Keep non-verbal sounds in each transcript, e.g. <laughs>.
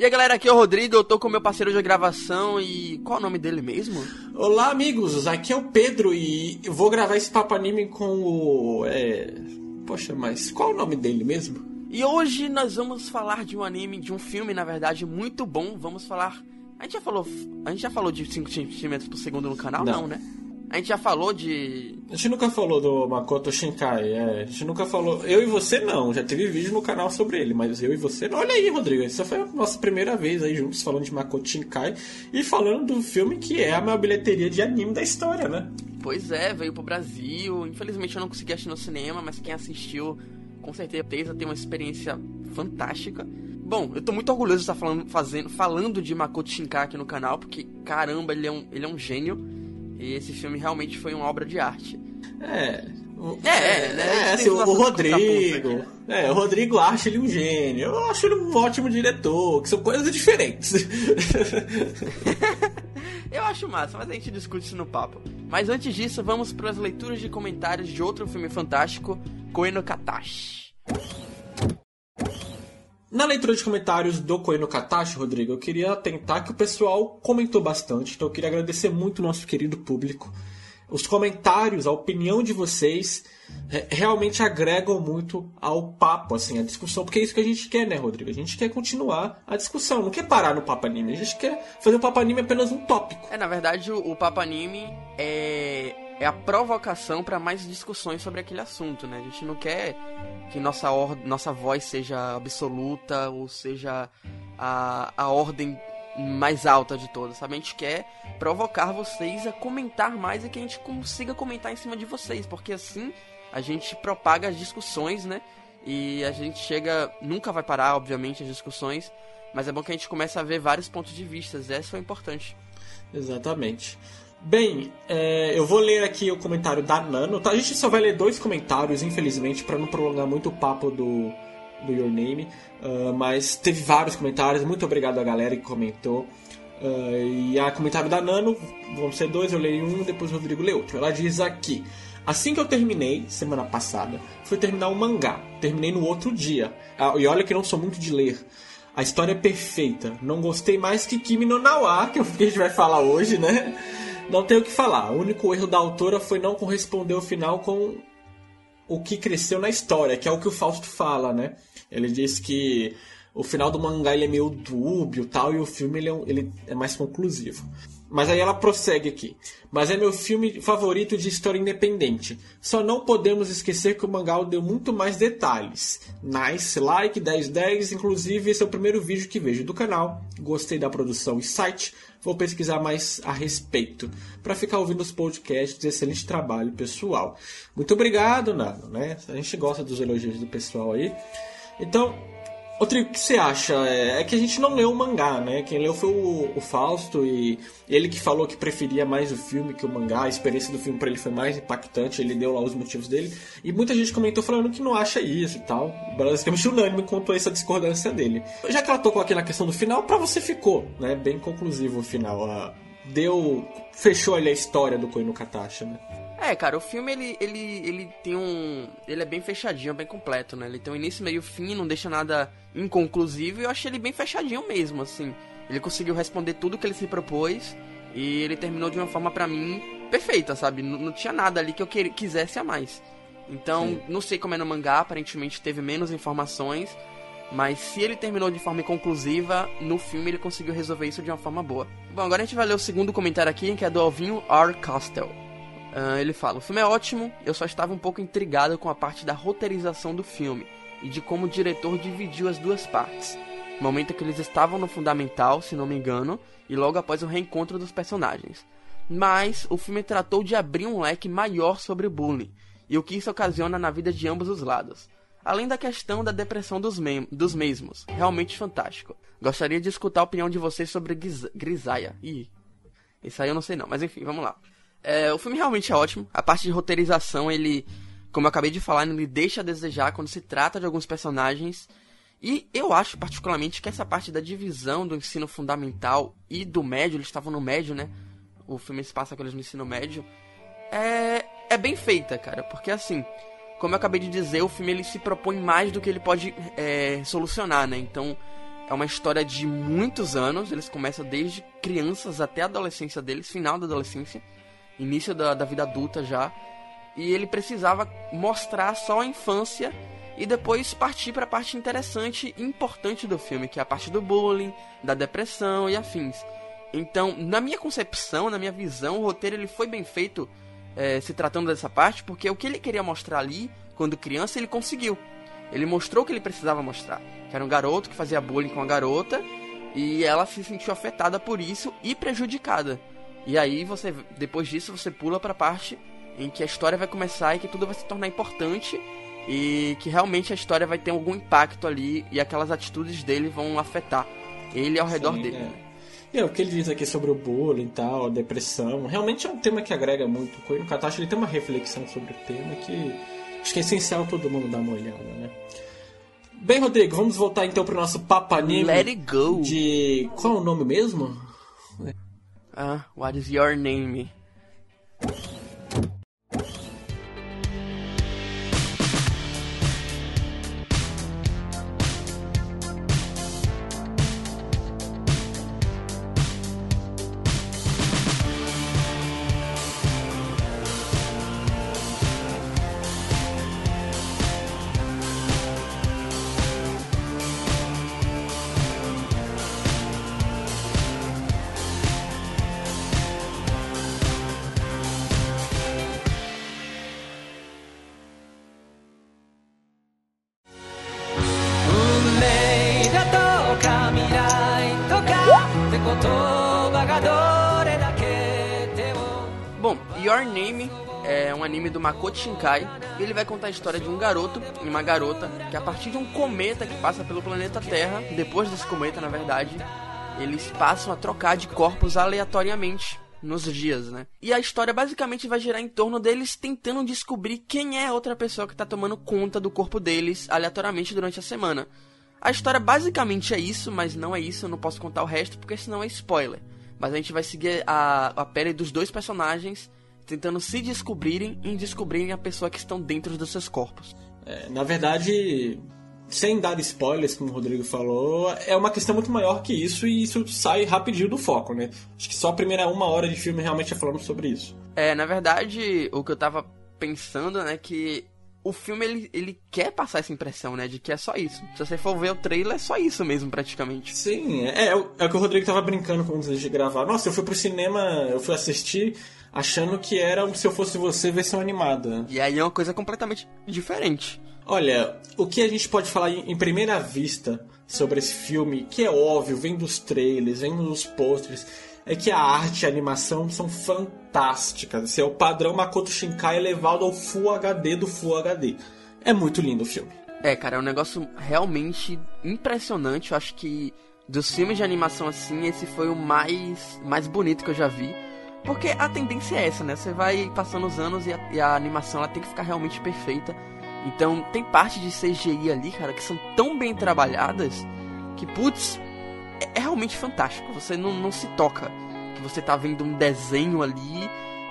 E aí galera, aqui é o Rodrigo, eu tô com meu parceiro de gravação e. Qual é o nome dele mesmo? Olá amigos, aqui é o Pedro e eu vou gravar esse papo anime com o. É... Poxa, mas qual é o nome dele mesmo? E hoje nós vamos falar de um anime, de um filme, na verdade, muito bom. Vamos falar. A gente já falou. A gente já falou de 5 centímetros por segundo no canal? Não, Não né? A gente já falou de. A gente nunca falou do Makoto Shinkai, é. A gente nunca falou. Eu e você não, já teve vídeo no canal sobre ele, mas eu e você não. Olha aí, Rodrigo, essa foi a nossa primeira vez aí juntos falando de Makoto Shinkai e falando do filme que é a maior bilheteria de anime da história, né? Pois é, veio pro Brasil. Infelizmente eu não consegui assistir no cinema, mas quem assistiu com certeza tem uma experiência fantástica. Bom, eu tô muito orgulhoso de estar falando, fazendo, falando de Makoto Shinkai aqui no canal, porque caramba, ele é um, ele é um gênio. E esse filme realmente foi uma obra de arte. É. É, é, né? É, assim, o, Rodrigo. É, o Rodrigo acha ele um gênio. Eu acho ele um ótimo diretor, que são coisas diferentes. <laughs> Eu acho massa, mas a gente discute isso no papo. Mas antes disso, vamos para as leituras de comentários de outro filme fantástico, Koeno Katashi. Na leitura de comentários do Coelho Katashi, Rodrigo, eu queria tentar que o pessoal comentou bastante, então eu queria agradecer muito o nosso querido público. Os comentários, a opinião de vocês é, realmente agregam muito ao papo, assim, a discussão, porque é isso que a gente quer, né, Rodrigo? A gente quer continuar a discussão, não quer parar no papo anime, a gente quer fazer o papo anime apenas um tópico. É, na verdade, o, o papo anime é é a provocação para mais discussões sobre aquele assunto, né? A gente não quer que nossa, or nossa voz seja absoluta ou seja a, a ordem mais alta de todas, sabe? A gente quer provocar vocês a comentar mais e que a gente consiga comentar em cima de vocês, porque assim a gente propaga as discussões, né? E a gente chega, nunca vai parar, obviamente, as discussões, mas é bom que a gente comece a ver vários pontos de vista, essa é importante. Exatamente. Bem, é, eu vou ler aqui o comentário da Nano. Tá? A gente só vai ler dois comentários, infelizmente, para não prolongar muito o papo do, do Your Name. Uh, mas teve vários comentários. Muito obrigado a galera que comentou. Uh, e a comentário da Nano, vão ser dois, eu leio um, depois o Rodrigo lê outro. Ela diz aqui: Assim que eu terminei, semana passada, fui terminar um mangá. Terminei no outro dia. Ah, e olha que não sou muito de ler. A história é perfeita. Não gostei mais que Kimi no Nawa, que é o que a gente vai falar hoje, né? Não tenho o que falar. O único erro da autora foi não corresponder o final com o que cresceu na história, que é o que o Fausto fala, né? Ele diz que o final do mangá ele é meio dúbio tal, e o filme ele é, ele é mais conclusivo. Mas aí ela prossegue aqui. Mas é meu filme favorito de história independente. Só não podemos esquecer que o mangá deu muito mais detalhes. Nice, like, 1010, inclusive esse é o primeiro vídeo que vejo do canal. Gostei da produção e site. Vou pesquisar mais a respeito. Para ficar ouvindo os podcasts, excelente trabalho, pessoal. Muito obrigado, Nano, né? A gente gosta dos elogios do pessoal aí. Então, Outro, o que você acha? É, é, que a gente não leu o mangá, né? Quem leu foi o, o, Fausto e ele que falou que preferia mais o filme que o mangá. A experiência do filme para ele foi mais impactante, ele deu lá os motivos dele. E muita gente comentou falando que não acha isso e tal. Basicamente unânime contou essa discordância dele. Já que ela tocou aqui na questão do final, para você ficou, né? Bem conclusivo o final. Deu. Fechou ali a história do Koino Katashi, né? É, cara, o filme ele, ele, ele tem um. Ele é bem fechadinho, bem completo, né? Ele tem um início, meio fim, não deixa nada inconclusivo e eu achei ele bem fechadinho mesmo, assim. Ele conseguiu responder tudo que ele se propôs e ele terminou de uma forma para mim perfeita, sabe? Não, não, tinha nada ali que eu quer, quisesse a mais. Então, Sim. não sei como é no mangá, aparentemente teve menos informações, mas se ele terminou de forma conclusiva, no filme ele conseguiu resolver isso de uma forma boa. Bom, agora a gente vai ler o segundo comentário aqui, que é do Alvinho R. Castle. Uh, ele fala: O filme é ótimo, eu só estava um pouco intrigado com a parte da roteirização do filme e de como o diretor dividiu as duas partes. Momento que eles estavam no fundamental, se não me engano, e logo após o reencontro dos personagens. Mas o filme tratou de abrir um leque maior sobre o bullying e o que isso ocasiona na vida de ambos os lados. Além da questão da depressão dos, dos mesmos, realmente fantástico. Gostaria de escutar a opinião de vocês sobre Grisaia. Ih, isso aí eu não sei não, mas enfim, vamos lá. É, o filme realmente é ótimo. A parte de roteirização, ele, como eu acabei de falar, ele deixa a desejar quando se trata de alguns personagens. E eu acho particularmente que essa parte da divisão do ensino fundamental e do médio, eles estavam no médio, né? O filme se passa com eles no ensino médio. É, é bem feita, cara. Porque assim, como eu acabei de dizer, o filme ele se propõe mais do que ele pode é, solucionar, né? Então é uma história de muitos anos, eles começam desde crianças até a adolescência deles, final da adolescência, início da, da vida adulta já. E ele precisava mostrar só a infância e depois partir para a parte interessante e importante do filme, que é a parte do bullying, da depressão e afins. Então, na minha concepção, na minha visão, o roteiro ele foi bem feito é, se tratando dessa parte, porque o que ele queria mostrar ali, quando criança, ele conseguiu. Ele mostrou o que ele precisava mostrar. Que era um garoto que fazia bullying com a garota e ela se sentiu afetada por isso e prejudicada. E aí você, depois disso, você pula para a parte em que a história vai começar e que tudo vai se tornar importante e que realmente a história vai ter algum impacto ali e aquelas atitudes dele vão afetar ele ao redor Sim, dele. É. E o que ele diz aqui sobre o bullying e tal, a depressão, realmente é um tema que agrega muito. O Katashi ele tem uma reflexão sobre o tema que acho que é essencial todo mundo dar uma olhada, né? Bem, Rodrigo, vamos voltar então pro nosso papo anime. Let it go. De. Qual é o nome mesmo? Ah, what is your name? Bom, Your Name é um anime do Makoto Shinkai e ele vai contar a história de um garoto e uma garota que a partir de um cometa que passa pelo planeta Terra, depois desse cometa, na verdade, eles passam a trocar de corpos aleatoriamente nos dias, né? E a história basicamente vai girar em torno deles tentando descobrir quem é a outra pessoa que tá tomando conta do corpo deles aleatoriamente durante a semana. A história basicamente é isso, mas não é isso, eu não posso contar o resto porque senão é spoiler. Mas a gente vai seguir a, a pele dos dois personagens tentando se descobrirem e descobrirem a pessoa que estão dentro dos seus corpos. É, na verdade, sem dar spoilers, como o Rodrigo falou, é uma questão muito maior que isso e isso sai rapidinho do foco, né? Acho que só a primeira uma hora de filme realmente é falando sobre isso. É, na verdade, o que eu tava pensando, né, que o filme ele, ele quer passar essa impressão, né, de que é só isso. Se você for ver o trailer, é só isso mesmo, praticamente. Sim, é, é, o- é o que o Rodrigo tava brincando com antes de gravar. Nossa, eu fui pro cinema, eu fui assistir achando que era um Se Eu Fosse Você versão animada. E aí é uma coisa completamente diferente. Olha, o que a gente pode falar em primeira vista sobre esse filme, que é óbvio, vem dos trailers, vem dos posters, é que a arte e a animação são fantásticas. Esse é o padrão Makoto Shinkai elevado ao Full HD do Full HD. É muito lindo o filme. É, cara, é um negócio realmente impressionante. Eu acho que dos filmes de animação assim, esse foi o mais, mais bonito que eu já vi. Porque a tendência é essa, né? Você vai passando os anos e a, e a animação ela tem que ficar realmente perfeita. Então tem parte de CGI ali, cara, que são tão bem trabalhadas que, putz, é, é realmente fantástico. Você não, não se toca que você tá vendo um desenho ali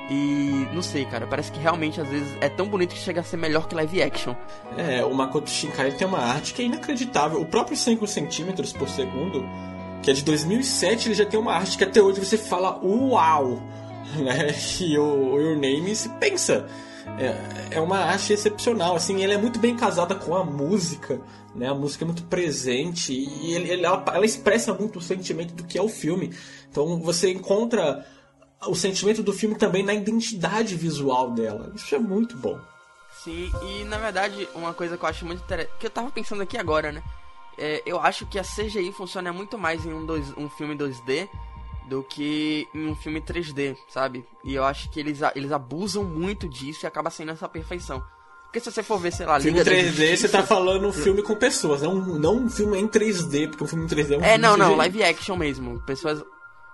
e não sei, cara, parece que realmente às vezes é tão bonito que chega a ser melhor que live action. É, o Makoto Shinkai tem uma arte que é inacreditável. O próprio 5 centímetros por segundo, que é de 2007, ele já tem uma arte que até hoje você fala uau, né? <laughs> E o, Your Name se pensa. É, é uma arte excepcional, assim, ela é muito bem casada com a música, né? A música é muito presente e ele, ele- ela, ela expressa muito o sentimento do que é o filme. Então você encontra o sentimento do filme também na identidade visual dela. Isso é muito bom. Sim, e na verdade, uma coisa que eu acho muito interessante. Que eu tava pensando aqui agora, né? É, eu acho que a CGI funciona muito mais em um, dois, um filme 2D do que em um filme 3D, sabe? E eu acho que eles, eles abusam muito disso e acaba sendo essa perfeição. Porque se você for ver, sei lá, Filme Liga da 3D, Justiça- você tá falando um filme com pessoas, não, não um filme em 3D, porque um filme em 3D é um É, não, não, live action mesmo. Pessoas.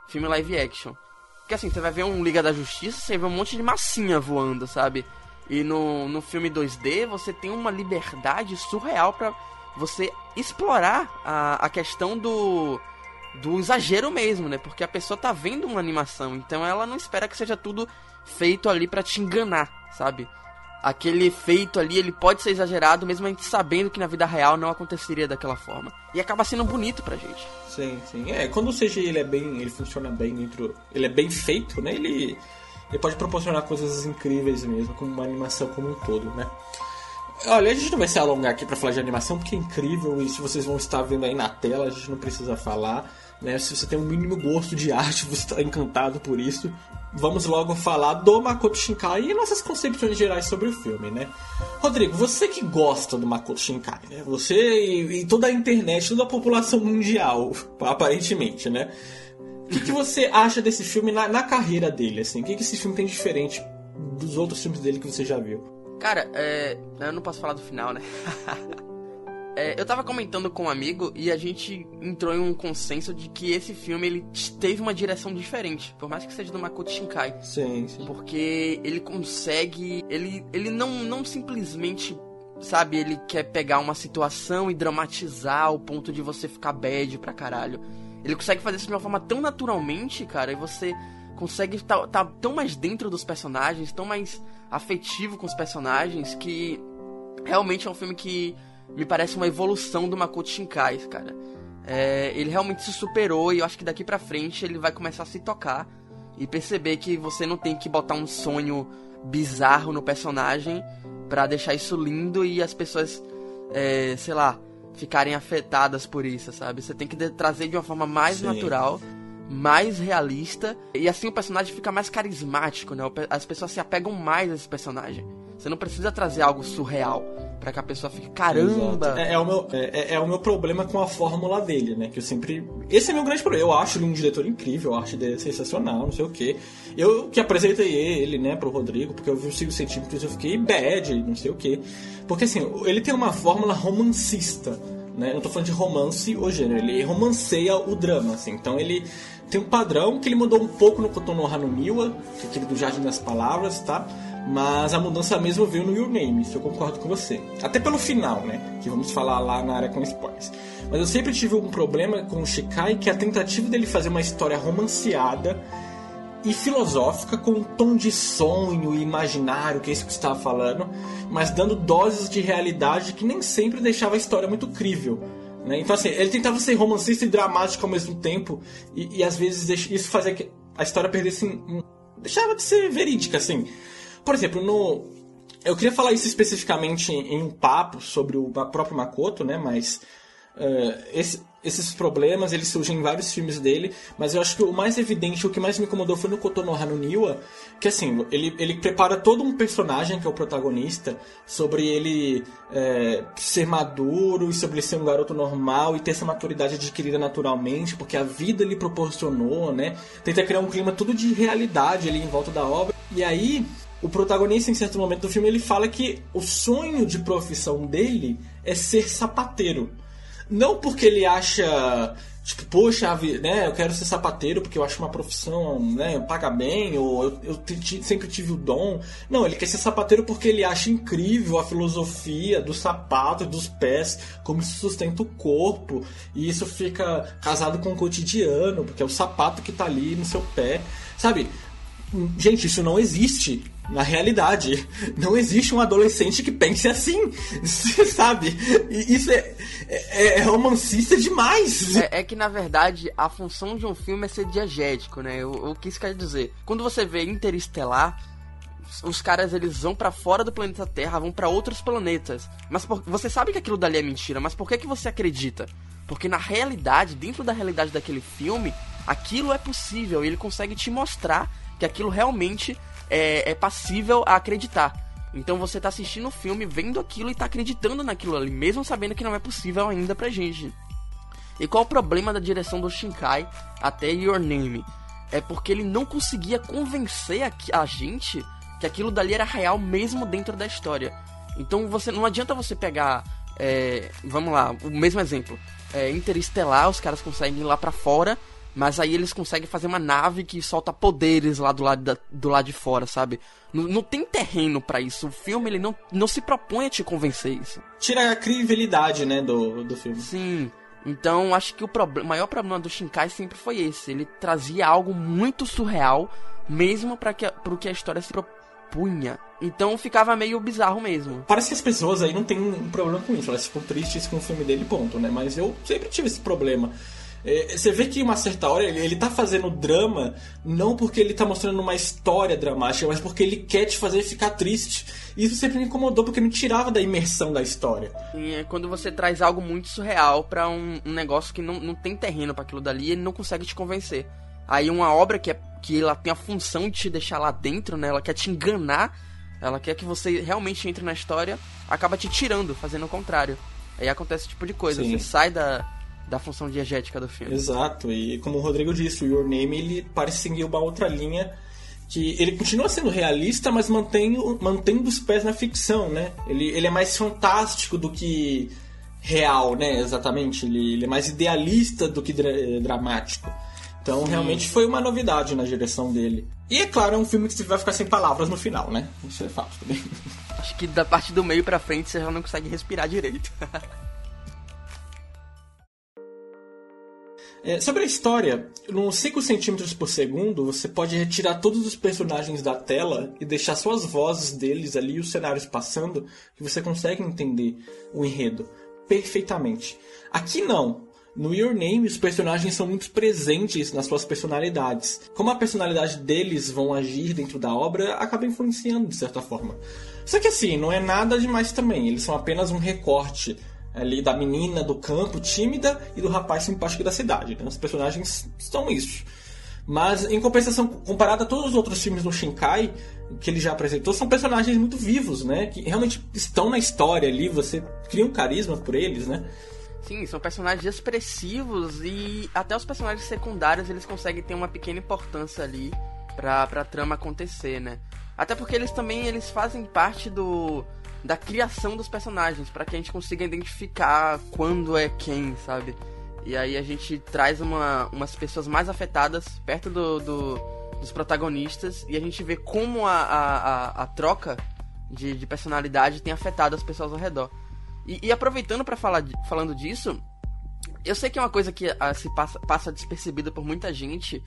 Filme live action. Porque assim, você vai ver um Liga da Justiça, você vê um monte de massinha voando, sabe? E no, no filme 2D você tem uma liberdade surreal pra você explorar a, a questão do. Do exagero mesmo, né? Porque a pessoa tá vendo uma animação, então ela não espera que seja tudo feito ali pra te enganar, sabe? aquele efeito ali, ele pode ser exagerado, mesmo a gente sabendo que na vida real não aconteceria daquela forma. E acaba sendo bonito pra gente. Sim, sim. É, quando o CGI ele é bem, ele funciona bem dentro, ele é bem feito, né? Ele ele pode proporcionar coisas incríveis mesmo, como uma animação como um todo, né? Olha, a gente não vai se alongar aqui para falar de animação, porque é incrível e se vocês vão estar vendo aí na tela, a gente não precisa falar. Né? Se você tem um mínimo gosto de arte, <laughs> você está encantado por isso. Vamos logo falar do Makoto Shinkai e nossas concepções gerais sobre o filme, né? Rodrigo, você que gosta do Makoto Shinkai, né? Você e, e toda a internet, toda a população mundial, <laughs> aparentemente, né? O que, que, <laughs> você acha desse filme na, na carreira dele, assim? O que, que esse filme tem diferente dos outros filmes dele que você já viu? Cara, é... eu não posso falar do final, né? É, eu tava comentando com um amigo e a gente entrou em um consenso de que esse filme ele teve uma direção diferente, por mais que seja do Makoto Shinkai. Sim, sim. Porque ele consegue, ele, ele não, não simplesmente, sabe, ele quer pegar uma situação e dramatizar ao ponto de você ficar bad pra caralho. Ele consegue fazer isso de uma forma tão naturalmente, cara, e você consegue estar tá, tá tão mais dentro dos personagens, tão mais afetivo com os personagens que realmente é um filme que me parece uma evolução do Makoto Shinkai, cara. É, ele realmente se superou e eu acho que daqui pra frente ele vai começar a se tocar e perceber que você não tem que botar um sonho bizarro no personagem para deixar isso lindo e as pessoas, é, sei lá, ficarem afetadas por isso, sabe? Você tem que trazer de uma forma mais Sim. natural, mais realista e assim o personagem fica mais carismático, né? As pessoas se apegam mais a esse personagem. Você não precisa trazer algo surreal para que a pessoa fique caramba. É, é, o meu, é, é, é, o meu problema com a fórmula dele, né? Que eu sempre. Esse é meu grande problema. Eu acho ele um diretor incrível, eu acho ele sensacional, não sei o quê. Eu que apresentei ele, né, pro Rodrigo, porque eu vi os 5 centímetros eu fiquei bad, não sei o quê. Porque assim, ele tem uma fórmula romancista. Né? Eu tô falando de romance o gênero, ele romanceia o drama, assim. Então ele tem um padrão que ele mudou um pouco no Kotono Hanuniwa, que é aquele do Jardim das Palavras, tá? Mas a mudança mesmo veio no Your Name, isso eu concordo com você. Até pelo final, né? Que vamos falar lá na área com spoilers. Mas eu sempre tive um problema com o Shikai, que é a tentativa dele fazer uma história romanceada e filosófica com um tom de sonho e imaginário, que é isso que você estava falando, mas dando doses de realidade que nem sempre deixava a história muito crível. Né? Então, assim, ele tentava ser romancista e dramático ao mesmo tempo, e, e às vezes isso fazia que a história perdesse. Um, deixava de ser verídica, assim. Por exemplo, no. Eu queria falar isso especificamente em, um papo sobre o próprio Makoto, né? Mas uh, esse, esses problemas eles surgem em vários filmes dele, mas eu acho que o mais evidente, o que mais me incomodou foi no Kotono Hanuniwa, que assim, ele, ele prepara todo um personagem que é o protagonista, sobre ele é, ser maduro e sobre ele ser um garoto normal e ter essa maturidade adquirida naturalmente, porque a vida lhe proporcionou, né? Tenta criar um clima tudo de realidade ali em volta da obra. E aí, o protagonista, em certo momento do filme, ele fala que o sonho de profissão dele é ser sapateiro. Não porque ele acha, tipo, poxa, né, eu quero ser sapateiro porque eu acho uma profissão, né, paga bem, ou eu, eu sempre tive o dom. Não, ele quer ser sapateiro porque ele acha incrível a filosofia do sapato e dos pés, como isso sustenta o corpo, e isso fica casado com o cotidiano, porque é o sapato que tá ali no seu pé. Sabe? Gente, isso não existe na realidade. Não existe um adolescente que pense assim, <laughs> sabe? Isso é, é, é romancista demais. É, é, que, na verdade, a função de um filme é ser diegético, né? O, o que isso quer dizer? Quando você vê Interestelar, os caras eles vão para fora do planeta Terra, vão para outros planetas. Mas por, você sabe que aquilo dali é mentira, mas por que, que você acredita? Porque na realidade, dentro da realidade daquele filme, aquilo é possível e ele consegue te mostrar que aquilo realmente é, é passível a acreditar. Então você tá assistindo o filme, vendo aquilo e tá acreditando naquilo ali, mesmo sabendo que não é possível ainda pra gente. E qual o problema da direção do Shinkai até Your Name? É porque ele não conseguia convencer a, a gente que aquilo dali era real mesmo dentro da história. Então você não adianta você pegar, é, vamos lá, o mesmo exemplo, é, Interestelar, os caras conseguem ir lá para fora mas aí eles conseguem fazer uma nave que solta poderes lá do lado, da, do lado de fora, sabe? Não, não tem terreno para isso. O filme ele não, não se propõe a te convencer isso. Tira a crivelidade, né, do, do filme. Sim. Então acho que o maior problema do Shinkai sempre foi esse. Ele trazia algo muito surreal, mesmo para que, pro que a história se, pro punha. Então ficava meio bizarro mesmo. Parece que as pessoas aí não têm um problema com isso, elas ficam tristes com o filme dele, ponto, né? Mas eu sempre tive esse problema. É, você vê que uma certa hora ele, ele tá fazendo drama não porque ele tá mostrando uma história dramática, mas porque ele quer te fazer ficar triste. E isso sempre me incomodou porque me tirava da imersão da história. E é quando você traz algo muito surreal para um, um, negócio que não, não tem terreno para aquilo dali, ele não consegue te convencer. Aí uma obra que, é, que ela tem a função de te deixar lá dentro, né? Ela quer te enganar, ela quer que você realmente entre na história, acaba te tirando, fazendo o contrário. Aí acontece esse tipo de coisa. Sim. Você sai da, da função diegética do filme. Exato, e como o Rodrigo disse, o Your Name ele parece seguir uma outra linha que ele continua sendo realista, mas mantém, mantendo os pés na ficção, né? Ele, ele é mais fantástico do que real, né? Exatamente. Ele, ele é mais idealista do que dra dramático. Então, Sim. realmente foi uma novidade na direção dele. E, é claro, é um filme que você vai ficar sem palavras no final, né? Isso é fato também. Acho que da parte do meio pra frente você já não consegue respirar direito. <laughs> É, sobre a história, nos 5 centímetros por segundo, você pode retirar todos os personagens da tela e deixar só as vozes deles ali os cenários passando, que você consegue entender o enredo perfeitamente. Aqui não. No Your Name, os personagens são muito presentes nas suas personalidades. Como a personalidade deles vão agir dentro da obra, acaba influenciando de certa forma. Só que assim, não é nada demais também, eles são apenas um recorte ali da menina do campo tímida e do rapaz simpático da cidade. Né? Os personagens são isso. Mas em compensação, comparado a todos os outros filmes do Shinkai que ele já apresentou, são personagens muito vivos, né? Que realmente estão na história ali, você cria um carisma por eles, né? Sim, são personagens expressivos e até os personagens secundários eles conseguem ter uma pequena importância ali pra, pra trama acontecer, né? Até porque eles também eles fazem parte do da criação dos personagens, para que a gente consiga identificar quando é quem, sabe? E aí a gente traz uma, umas pessoas mais afetadas perto do, do, dos protagonistas e a gente vê como a, a, a, a troca de, de, personalidade tem afetado as pessoas ao redor. E, e aproveitando para falar falando disso, eu sei que é uma coisa que a, se passa, passa despercebida por muita gente,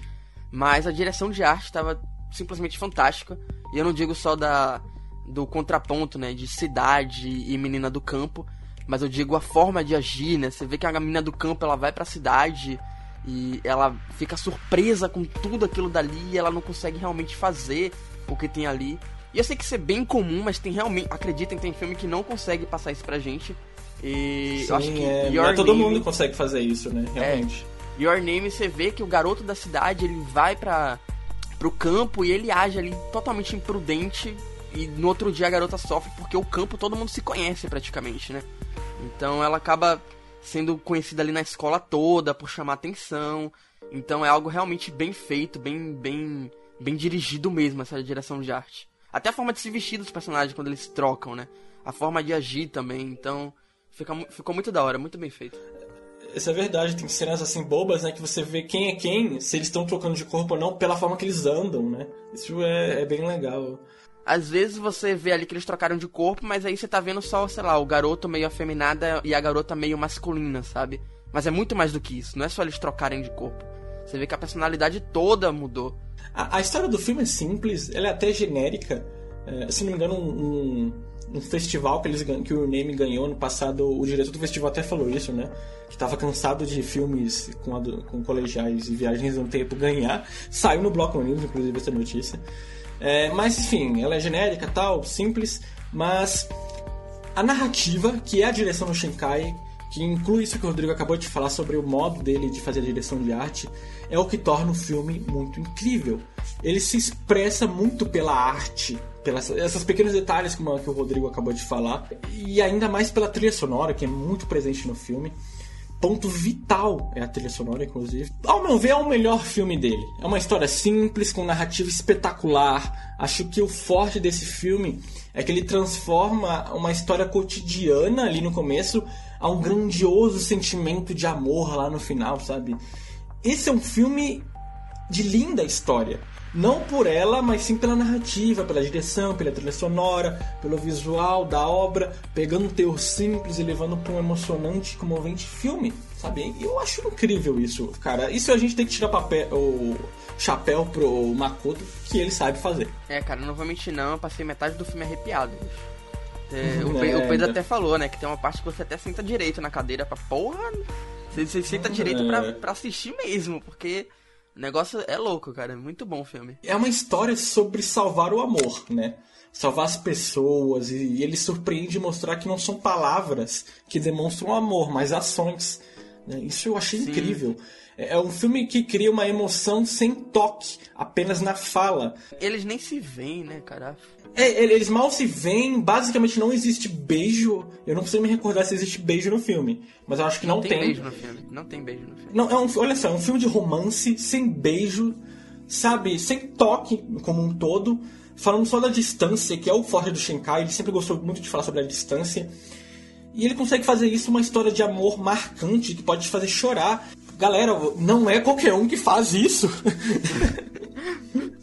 mas a direção de arte estava simplesmente fantástica. E eu não digo só da, do contraponto, né, de cidade e menina do campo, mas eu digo a forma de agir, né? Você vê que a menina do campo ela vai para a cidade e ela fica surpresa com tudo aquilo dali e ela não consegue realmente fazer o que tem ali. E eu sei que isso é bem comum, mas tem realmente, acreditem, tem filme que não consegue passar isso pra gente. E Sim, eu acho que é, Your todo Name, mundo consegue fazer isso, né? Realmente. É, Your Name você vê que o garoto da cidade, ele vai para pro campo e ele age ali totalmente imprudente e no outro dia a garota sofre porque o campo todo mundo se conhece praticamente, né? Então ela acaba sendo conhecida ali na escola toda por chamar atenção. Então é algo realmente bem feito, bem bem bem dirigido mesmo essa direção de arte. Até a forma de se vestir dos personagens quando eles trocam, né? A forma de agir também. Então fica, ficou muito da hora, muito bem feito. Isso é verdade, tem cenas assim bobas, né? Que você vê quem é quem, se eles estão trocando de corpo ou não, pela forma que eles andam, né? Isso é, é bem legal. Às vezes você vê ali que eles trocaram de corpo, mas aí você tá vendo só, sei lá, o garoto meio afeminada e a garota meio masculina, sabe? Mas é muito mais do que isso, não é só eles trocarem de corpo. Você vê que a personalidade toda mudou. A, a história do filme é simples, ela é até genérica. É, se não me engano, um, um, um, festival que, eles, que o Name ganhou no passado, o diretor do festival até falou isso, né? Que tava cansado de filmes com, com colegiais e viagens no tempo ganhar. Saiu no Bloco News, inclusive, essa notícia. É, mas enfim, ela é genérica, tal, simples, mas a narrativa, que é a direção do Shinkai, que inclui isso que o Rodrigo acabou de falar sobre o modo dele de fazer a direção de arte, é o que torna o filme muito incrível. Ele se expressa muito pela arte, pelas esses pequenos detalhes que o Rodrigo acabou de falar, e ainda mais pela trilha sonora, que é muito presente no filme ponto vital é a trilha sonora, inclusive. Ao meu ver, é o melhor filme dele. É uma história simples, com narrativa espetacular. Acho que o forte desse filme é que ele transforma uma história cotidiana ali no começo a um grandioso sentimento de amor lá no final, sabe? Esse é um filme de linda história. Não por ela, mas sim pela narrativa, pela direção, pela trilha sonora, pelo visual da obra, pegando um teor simples e levando para um emocionante e comovente filme. sabe? Eu acho incrível isso, cara. Isso a gente tem que tirar papel, o chapéu pro Makoto, que ele sabe fazer. É, cara, não vou mentir não, eu passei metade do filme arrepiado. É, o, Pedro, o Pedro até falou, né, que tem uma parte que você até senta direito na cadeira pra porra. Você, você senta direito é. pra, pra assistir mesmo, porque o negócio é louco, cara. É muito bom o filme. É uma história sobre salvar o amor, né? salvar as pessoas e ele surpreende mostrar que não são palavras que demonstram amor, mas ações. Né? Isso eu achei Sim. incrível. É, é um filme que cria uma emoção sem toque, apenas na fala. Eles nem se veem, né, cara? É, eles mal se veem, basicamente não existe beijo. Eu não consigo me recordar se existe beijo no filme, mas eu acho que não, não tem. Não tem beijo no filme. Não tem beijo no filme. Não, é um, olha só, é um filme de romance, sem beijo, sabe? Sem toque como um todo. Falando só da distância, que é o forte do Shinkai, ele sempre gostou muito de falar sobre a distância. E ele consegue fazer isso uma história de amor marcante que pode te fazer chorar. Galera, não é qualquer um que faz isso.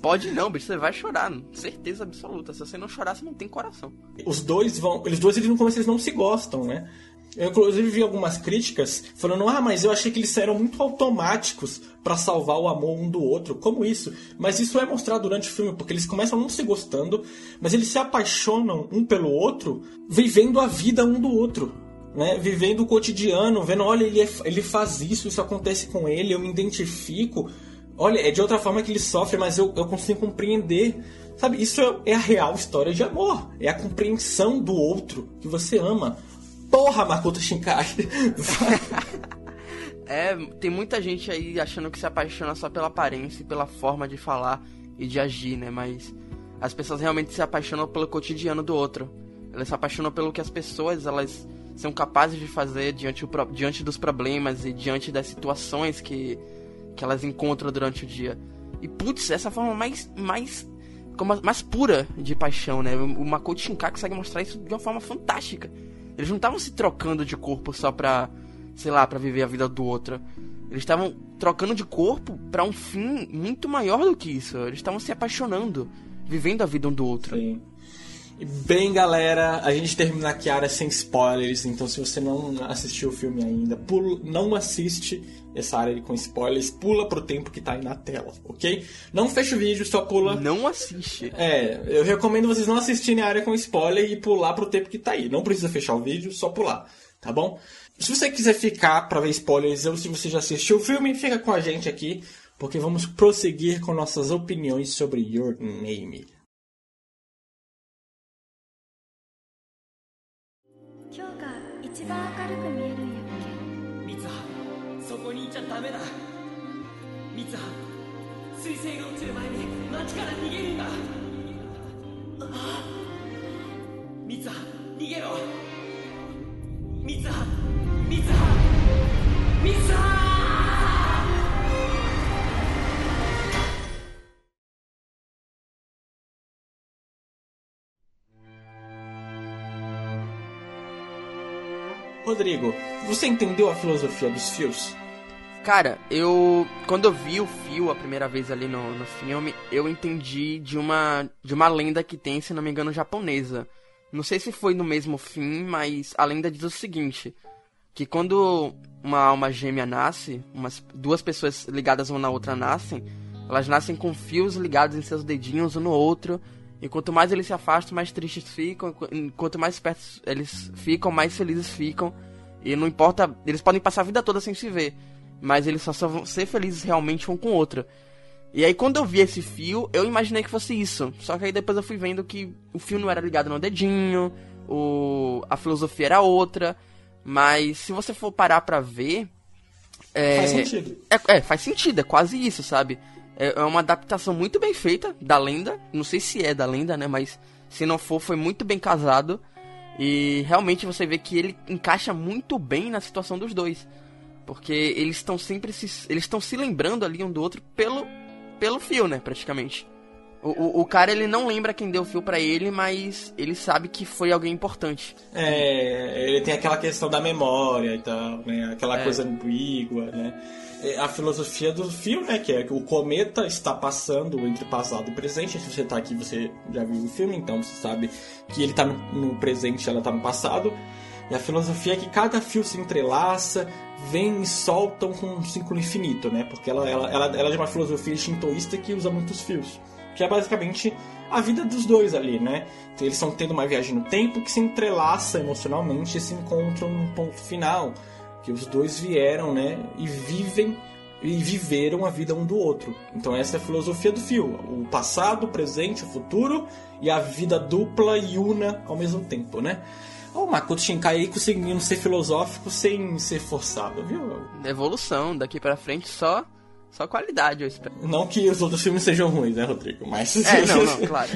Pode não, bicho, você vai chorar, certeza absoluta. Se você não chorar, você não tem coração. Os dois vão. Eles dois, eles no começo, eles não se gostam, né? Eu, inclusive, vi algumas críticas falando: ah, mas eu achei que eles eram muito automáticos para salvar o amor um do outro. Como isso? Mas isso é mostrado durante o filme, porque eles começam não se gostando, mas eles se apaixonam um pelo outro, vivendo a vida um do outro. Né, vivendo o cotidiano, vendo, olha, ele, é, ele faz isso, isso acontece com ele, eu me identifico. Olha, é de outra forma que ele sofre, mas eu, eu consigo compreender. Sabe, isso é, é a real história de amor. É a compreensão do outro que você ama. Porra, Makoto Shinkai! <laughs> é, tem muita gente aí achando que se apaixona só pela aparência e pela forma de falar e de agir, né? Mas as pessoas realmente se apaixonam pelo cotidiano do outro. Elas se apaixonam pelo que as pessoas elas são capazes de fazer diante, o, diante dos problemas e diante das situações que, que elas encontram durante o dia. E putz, essa forma mais mais como mais pura de paixão, né? O Makoto Shinkai consegue mostrar isso de uma forma fantástica. Eles não estavam se trocando de corpo só pra, sei lá, pra viver a vida do outro. Eles estavam trocando de corpo para um fim muito maior do que isso. Eles estavam se apaixonando, vivendo a vida um do outro. Sim. E bem, galera, a gente termina aqui a área sem spoilers, então se você não assistiu o filme ainda, pula, não assiste essa área com spoilers, pula pro tempo que tá aí na tela, ok? Não fecha o vídeo, só pula. Não assiste. É, eu recomendo vocês não assistirem a área com spoiler e pular pro tempo que tá aí. Não precisa fechar o vídeo, só pular, tá bom? Se você quiser ficar para ver spoilers ou se você já assistiu o filme, fica com a gente aqui, porque vamos prosseguir com nossas opiniões sobre Your Name. 一番明るく見えるんやっけ？三葉そこにいちゃダメだ。三葉彗星が落ちる前に町から逃げるんだ三葉逃げろ Rodrigo, você entendeu a filosofia dos fios? Cara, eu. Quando eu vi o fio a primeira vez ali no, no filme, eu entendi de uma, de uma lenda que tem, se não me engano, japonesa. Não sei se foi no mesmo fim, mas a lenda diz o seguinte: que quando uma alma gêmea nasce, umas duas pessoas ligadas uma na outra nascem, elas nascem com fios ligados em seus dedinhos um no outro. E quanto mais eles se afastam, mais tristes ficam. Quanto mais perto eles ficam, mais felizes ficam. E não importa, eles podem passar a vida toda sem se ver, mas eles só, só vão ser felizes realmente um com o outro. E aí quando eu vi esse fio, eu imaginei que fosse isso. Só que aí depois eu fui vendo que o fio não era ligado no dedinho, o a filosofia era outra. Mas se você for parar pra ver. É, faz sentido. É, é, faz sentido, é quase isso, sabe? É, é uma adaptação muito bem feita da lenda. Não sei se é da lenda, né? Mas se não for, foi muito bem casado. E realmente você vê que ele encaixa muito bem na situação dos dois. Porque eles estão sempre se, eles estão se lembrando ali um do outro pelo, pelo fio, né, praticamente. O, o, cara ele não lembra quem deu o fio para ele, mas ele sabe que foi alguém importante. É, ele tem aquela questão da memória e tal, né? Aquela é. coisa ambígua, né? É a filosofia do filme, né? Que é que o cometa está passando entre passado e presente. Se você está aqui, você já viu o filme, então você sabe que ele está no, presente e ela está no passado. E a filosofia é que cada fio se entrelaça, vem e soltam com um ciclo infinito, né? Porque ela, ela, ela, ela é de uma filosofia shintoísta que usa muitos fios. Que é basicamente a vida dos dois ali, né? Eles estão tendo uma viagem no tempo que se entrelaça emocionalmente e se encontram num ponto final. Que os dois vieram, né? E vivem e viveram a vida um do outro. Então essa é a filosofia do fio. O passado, o presente, o futuro e a vida dupla e una ao mesmo tempo, né? O Makoto Shinkai aí conseguindo ser filosófico sem ser forçado, viu? Evolução, daqui para frente só só qualidade, eu espero. Não que os outros filmes sejam ruins, né, Rodrigo? Mas. É, <laughs> não, não, <laughs> claro.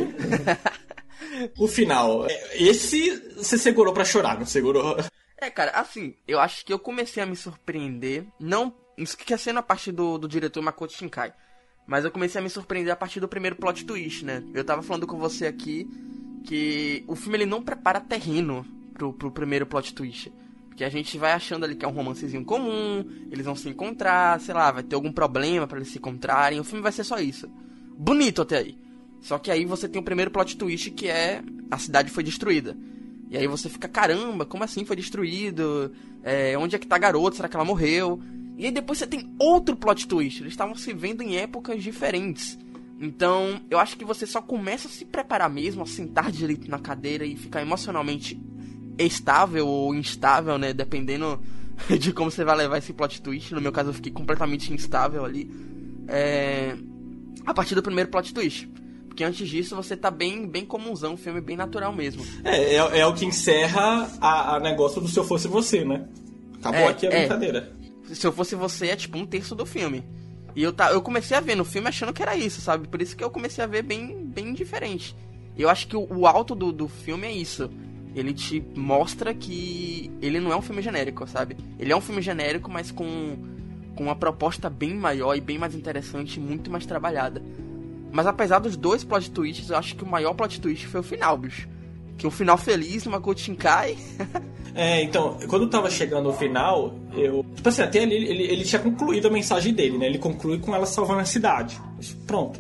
o final. Esse você segurou para chorar, não segurou? É, cara, assim, eu acho que eu comecei a me surpreender, não esquecendo a parte do, do diretor Makoto Shinkai, mas eu comecei a me surpreender a partir do primeiro plot twist, né? Eu tava falando com você aqui que o filme ele não prepara terreno pro, pro primeiro plot twist. Porque a gente vai achando ali que é um romancezinho comum, eles vão se encontrar, sei lá, vai ter algum problema para eles se encontrarem, o filme vai ser só isso. Bonito até aí. Só que aí você tem o primeiro plot twist que é a cidade foi destruída. E aí você fica, caramba, como assim foi destruído? É, onde é que tá a garota? Será que ela morreu? E aí depois você tem outro plot twist. Eles estavam se vendo em épocas diferentes. Então, eu acho que você só começa a se preparar mesmo, a sentar direito na cadeira e ficar emocionalmente estável ou instável, né? Dependendo <laughs> de como você vai levar esse plot twist. No meu caso, eu fiquei completamente instável ali. É... A partir do primeiro plot twist. Porque antes disso você tá bem, bem comunzão, um filme bem natural mesmo. É, é, é o que encerra a, a, negócio do Se Eu Fosse Você, né? Acabou é, aqui a é. brincadeira. Se Eu Fosse Você é tipo um terço do filme. E eu, tá, eu comecei a ver no filme achando que era isso, sabe? Por isso que eu comecei a ver bem, bem diferente. Eu acho que o, o alto do, do filme é isso ele te mostra que ele não é um filme genérico, sabe? Ele é um filme genérico, mas com, com uma proposta bem maior e bem mais interessante muito mais trabalhada. Mas apesar dos dois plot twists, eu acho que o maior plot twist foi o final, bicho. Que um final feliz numa Shinkai. <laughs> é, então, quando tava chegando o final, eu. Tipo assim, até ali ele, ele tinha concluído a mensagem dele, né? Ele conclui com ela salvando a cidade. Pronto.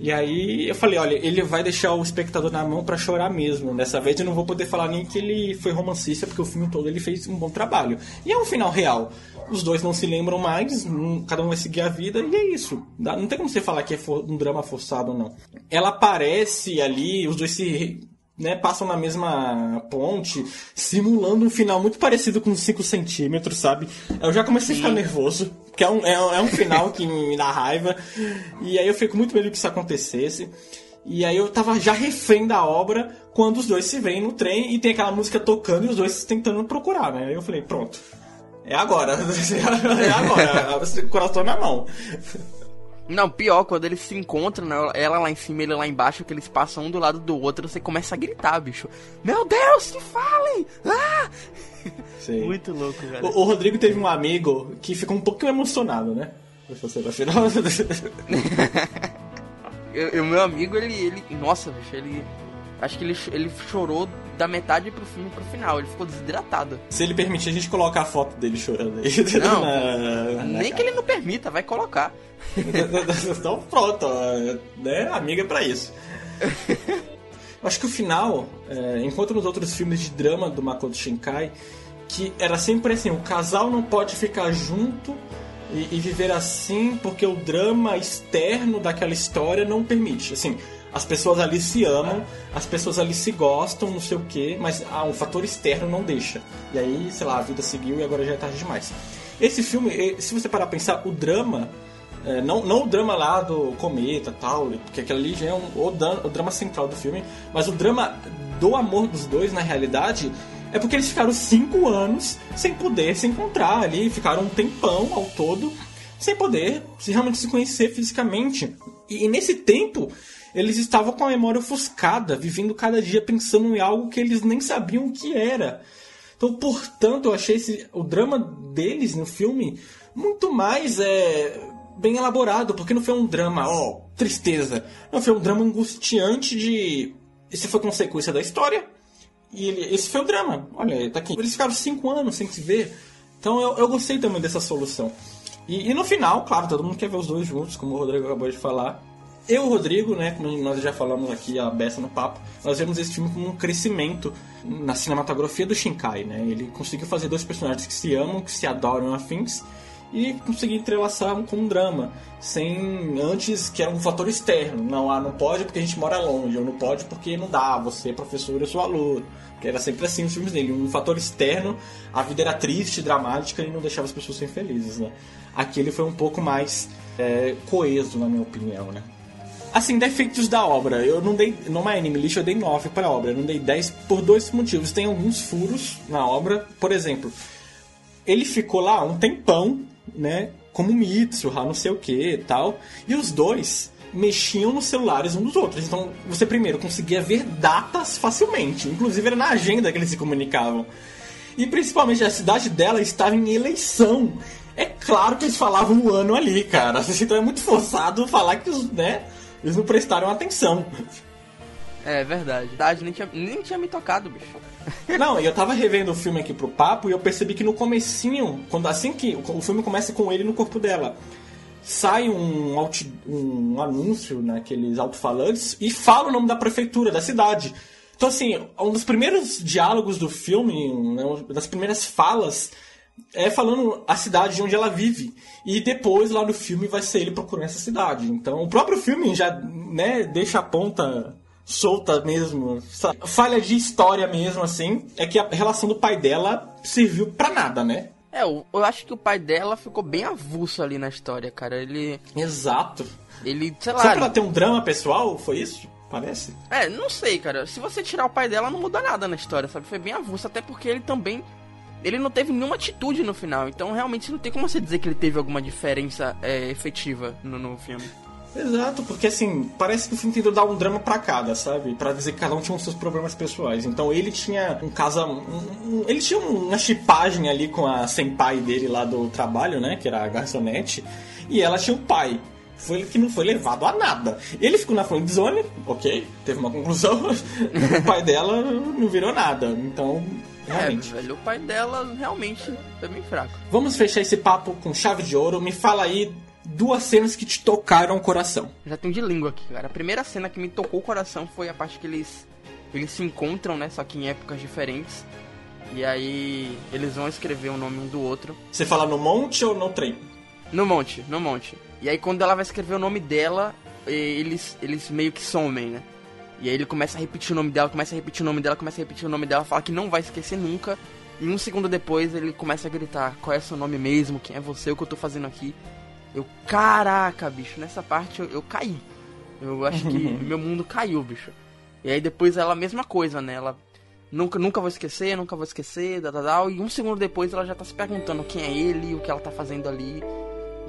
E aí eu falei, olha, ele vai deixar o espectador na mão para chorar mesmo. Dessa vez eu não vou poder falar nem que ele foi romancista, porque o filme todo ele fez um bom trabalho. E é um final real. Os dois não se lembram mais, cada um vai seguir a vida, e é isso. Não tem como você falar que é um drama forçado ou não. Ela aparece ali, os dois se né, passam na mesma ponte, simulando um final muito parecido com 5 centímetros, sabe? Eu já comecei a ficar nervoso, porque é um, é, é um final que me dá raiva, e aí eu fico muito medo que isso acontecesse. E aí eu tava já refém da obra quando os dois se veem no trem e tem aquela música tocando e os dois tentando procurar, né? Aí eu falei, pronto. É agora. <laughs> é agora. o coração na mão. Não, pior, quando eles se encontram, né, ela lá em cima, ele lá embaixo, que eles passam um do lado do outro, você começa a gritar, bicho. Meu Deus, se falem! Ah! Sim. Muito louco, velho. O, o, Rodrigo teve um amigo que ficou um pouquinho emocionado, né? Você vai final. <laughs> O meu amigo, ele, ele. Nossa, bicho, ele. Acho que ele, ele chorou da metade pro fim pro final, ele ficou desidratado. Se ele permitir, a gente coloca a foto dele chorando aí. Não, <laughs> na, nem na que ele não permita, vai colocar. <laughs> então pronto, né? Amiga para isso. <laughs> Acho que o final, é, enquanto nos outros filmes de drama do Makoto Shinkai, que era sempre assim, o casal não pode ficar junto e, e viver assim porque o drama externo daquela história não permite. Assim, as pessoas ali se amam, as pessoas ali se gostam, não sei o que, mas ah, um fator externo não deixa. E aí, sei lá, a vida seguiu e agora já é tarde demais. Esse filme, se você parar a pensar, o drama, é, não, não o drama lá do cometa tal, porque aquele ali já é um, o, o drama central do filme, mas o drama do amor dos dois, na realidade, é porque eles ficaram cinco anos sem poder se encontrar ali, ficaram um tempão ao todo sem poder se realmente se conhecer fisicamente. E, e nesse tempo, eles estavam com a memória ofuscada, vivendo cada dia pensando em algo que eles nem sabiam o que era. Então, portanto, eu achei esse, o drama deles no filme muito mais é, bem elaborado, porque não foi um drama, ó, tristeza. Não, foi um drama angustiante de. Isso foi consequência da história. E ele, esse foi o drama. Olha, tá aqui. Eles ficaram cinco anos sem se ver. Então eu, eu gostei também dessa solução. E, e, no final, claro, todo mundo quer ver os dois juntos, como o Rodrigo acabou de falar. Eu e o Rodrigo, né, como nós já falamos aqui a beça no papo, nós vemos esse filme como um crescimento na cinematografia do Shinkai, né? Ele conseguiu fazer dois personagens que se amam, que se adoram afins e conseguir entrelaçar com um drama, sem antes que era um fator externo. Não, ah, não pode porque a gente mora longe, ou não pode porque não dá, você é professor, eu sou aluno. Era sempre assim os filmes dele, um fator externo, a vida era triste, dramática e não deixava as pessoas serem felizes, né? Aqui ele foi um pouco mais é, coeso, na minha opinião, né? Assim, defeitos da obra. Eu não dei. No My Anime List eu dei 9 pra obra. Eu não dei 10 por dois motivos. Tem alguns furos na obra. Por exemplo, ele ficou lá um tempão né? Como Mitsuha, não sei o que e tal. E os dois mexiam nos celulares um dos outros. Então você primeiro conseguia ver datas facilmente. Inclusive era na agenda que eles se comunicavam. E principalmente a cidade dela estava em eleição. É claro que eles falavam o ano ali, cara. <laughs> Então é muito forçado falar que os, né, eles não prestaram atenção. É verdade. Verdade, nem tinha, nem tinha me tocado, bicho. Não, eu tava revendo o filme aqui pro papo e eu percebi que no comecinho, quando assim que o filme começa com ele no corpo dela, sai um, um anúncio naqueles alto-falantes e fala o nome da prefeitura, da cidade. Então, assim, um dos primeiros diálogos do filme, né, uma das primeiras falas, é falando a cidade onde ela vive. E depois, lá no filme, vai ser ele procurando essa cidade. Então, o próprio filme já né, deixa a ponta solta mesmo, falha de história mesmo, assim, é que a relação do pai dela serviu pra nada, né? É, eu, eu acho que o pai dela ficou bem avulso ali na história, cara. Ele. Exato. Ele, sei lá. Só pra ela ter um drama pessoal, foi isso? Parece? É, não sei, cara. Se você tirar o pai dela, não muda nada na história, sabe? Foi bem avulso, até porque ele também. Ele não teve nenhuma atitude no final, então realmente não tem como você dizer que ele teve alguma diferença é, efetiva no, no filme. Exato, porque assim, parece que o filme tentou dar um drama para cada, sabe? para dizer que cada um tinha os seus problemas pessoais. Então ele tinha um caso. Um, um, ele tinha uma chipagem ali com a senpai dele lá do trabalho, né? Que era a garçonete. E ela tinha o pai. Foi que não foi levado a nada. Ele ficou na friend zone, ok, teve uma conclusão. <laughs> o pai dela não virou nada. Então, Realmente. É, velho, o pai dela realmente foi bem fraco. Vamos fechar esse papo com chave de ouro. Me fala aí duas cenas que te tocaram o coração. Já tenho de língua aqui, cara. A primeira cena que me tocou o coração foi a parte que eles eles se encontram, né, só que em épocas diferentes. E aí eles vão escrever o nome um do outro. Você fala no monte ou no trem? No monte, no monte. E aí quando ela vai escrever o nome dela, eles eles meio que somem, né? E aí ele começa a repetir o nome dela, começa a repetir o nome dela, começa a repetir o nome dela, fala que não vai esquecer nunca. E um segundo depois ele começa a gritar: Qual é seu nome mesmo? Quem é você? O que eu tô fazendo aqui? Eu, caraca, bicho, nessa parte eu, eu caí. Eu acho que <laughs> meu mundo caiu, bicho. E aí depois ela, a mesma coisa, né? Ela nunca, nunca vou esquecer, nunca vou esquecer, da, da, da, e um segundo depois ela já tá se perguntando quem é ele, o que ela tá fazendo ali.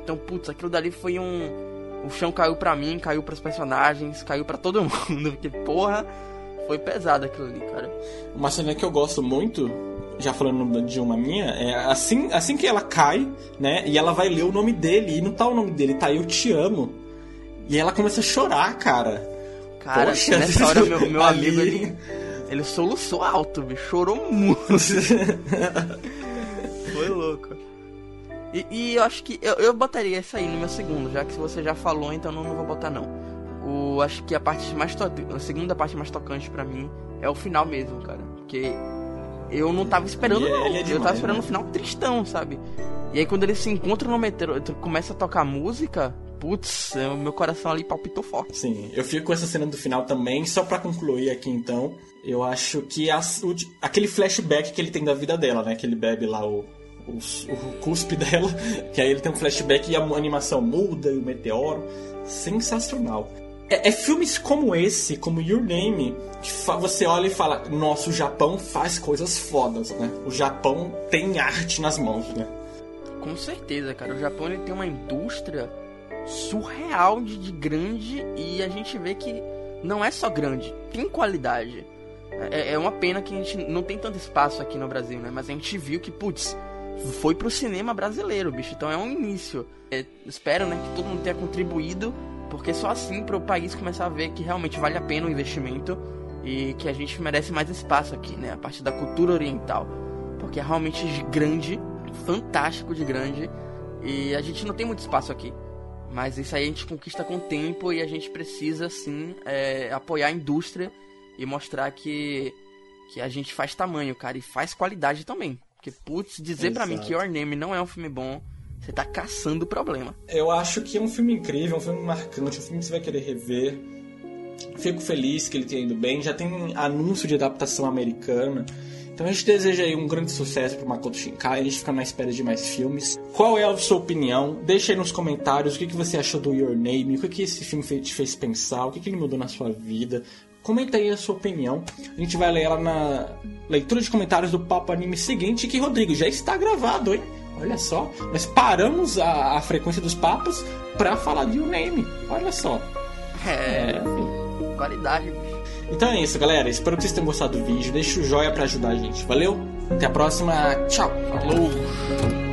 Então, putz, aquilo dali foi um. O chão caiu pra mim, caiu pros personagens, caiu pra todo <laughs> mundo, porque, porra, foi pesado aquilo ali, cara. Uma cena que eu gosto muito já falando de uma minha, é assim, assim que ela cai, né? E ela vai ler o nome dele, e não tá o nome dele, tá Eu Te Amo. E ela começa a chorar, cara. Cara, Poxa, nessa hora meu, meu <laughs> ali... amigo, ele, ele soluçou alto, bicho, chorou muito. <laughs> Foi louco. E, e, eu acho que eu, eu botaria essa aí no meu segundo, já que se você já falou, então não, não vou botar não. O, acho que a parte mais to... a segunda parte mais tocante para mim é o final mesmo, cara. Porque eu não tava esperando, não. É demais, eu tava esperando né? um final tristão, sabe? E aí quando eles se encontram no metrô, começa a tocar música, putz, o meu coração ali palpitou forte. Sim, eu fico com essa cena do final também, só para concluir aqui então. Eu acho que as, o, aquele flashback que ele tem da vida dela, né? Que ele bebe lá o, o, o cuspe <laughs> dela, que aí ele tem um flashback e a animação muda e o meteoro. Sensacional. É, é, filmes como esse, como Your Name, que você olha e fala: Nossa, o Japão faz coisas fodas, né? O Japão tem arte nas mãos, né? Com certeza, cara. O Japão ele tem uma indústria surreal de, de grande e a gente vê que não é só grande, tem qualidade. É, é, uma pena que a gente não tem tanto espaço aqui no Brasil, né? Mas a gente viu que, putz, foi pro cinema brasileiro, bicho. Então é um início. É, espero, né, que todo mundo tenha contribuído porque só assim para o país começar a ver que realmente vale a pena o investimento e que a gente merece mais espaço aqui, né? A parte da cultura oriental. Porque é realmente grande, fantástico de grande. E a gente não tem muito espaço aqui. Mas isso aí a gente conquista com o tempo e a gente precisa, sim, é, apoiar a indústria e mostrar que, que a gente faz tamanho, cara, e faz qualidade também. Porque, putz, dizer para mim que Your Name não é um filme bom, você tá caçando problema. Eu acho que é um filme incrível, um filme marcante, um filme que você vai querer rever. Fico feliz que ele tenha ido bem. Já tem anúncio de adaptação americana. Então a gente deseja aí um grande sucesso pro Makoto Shinkai, a gente fica na espera de mais filmes. Qual é a sua opinião? Deixa aí nos comentários o que, que você achou do Your Name, o que, que esse filme te fez pensar, o que, que ele mudou na sua vida. Comenta aí a sua opinião. A gente vai ler ela na leitura de comentários do Papo Anime seguinte, que, Rodrigo, já está gravado, hein? Olha só, nós paramos a, a frequência dos papos pra falar de Your Name. Olha só. É, é qualidade, então é isso, galera. Espero que vocês tenham gostado do vídeo. Deixe o joinha para ajudar a gente. Valeu? Até a próxima. Tchau. Falou.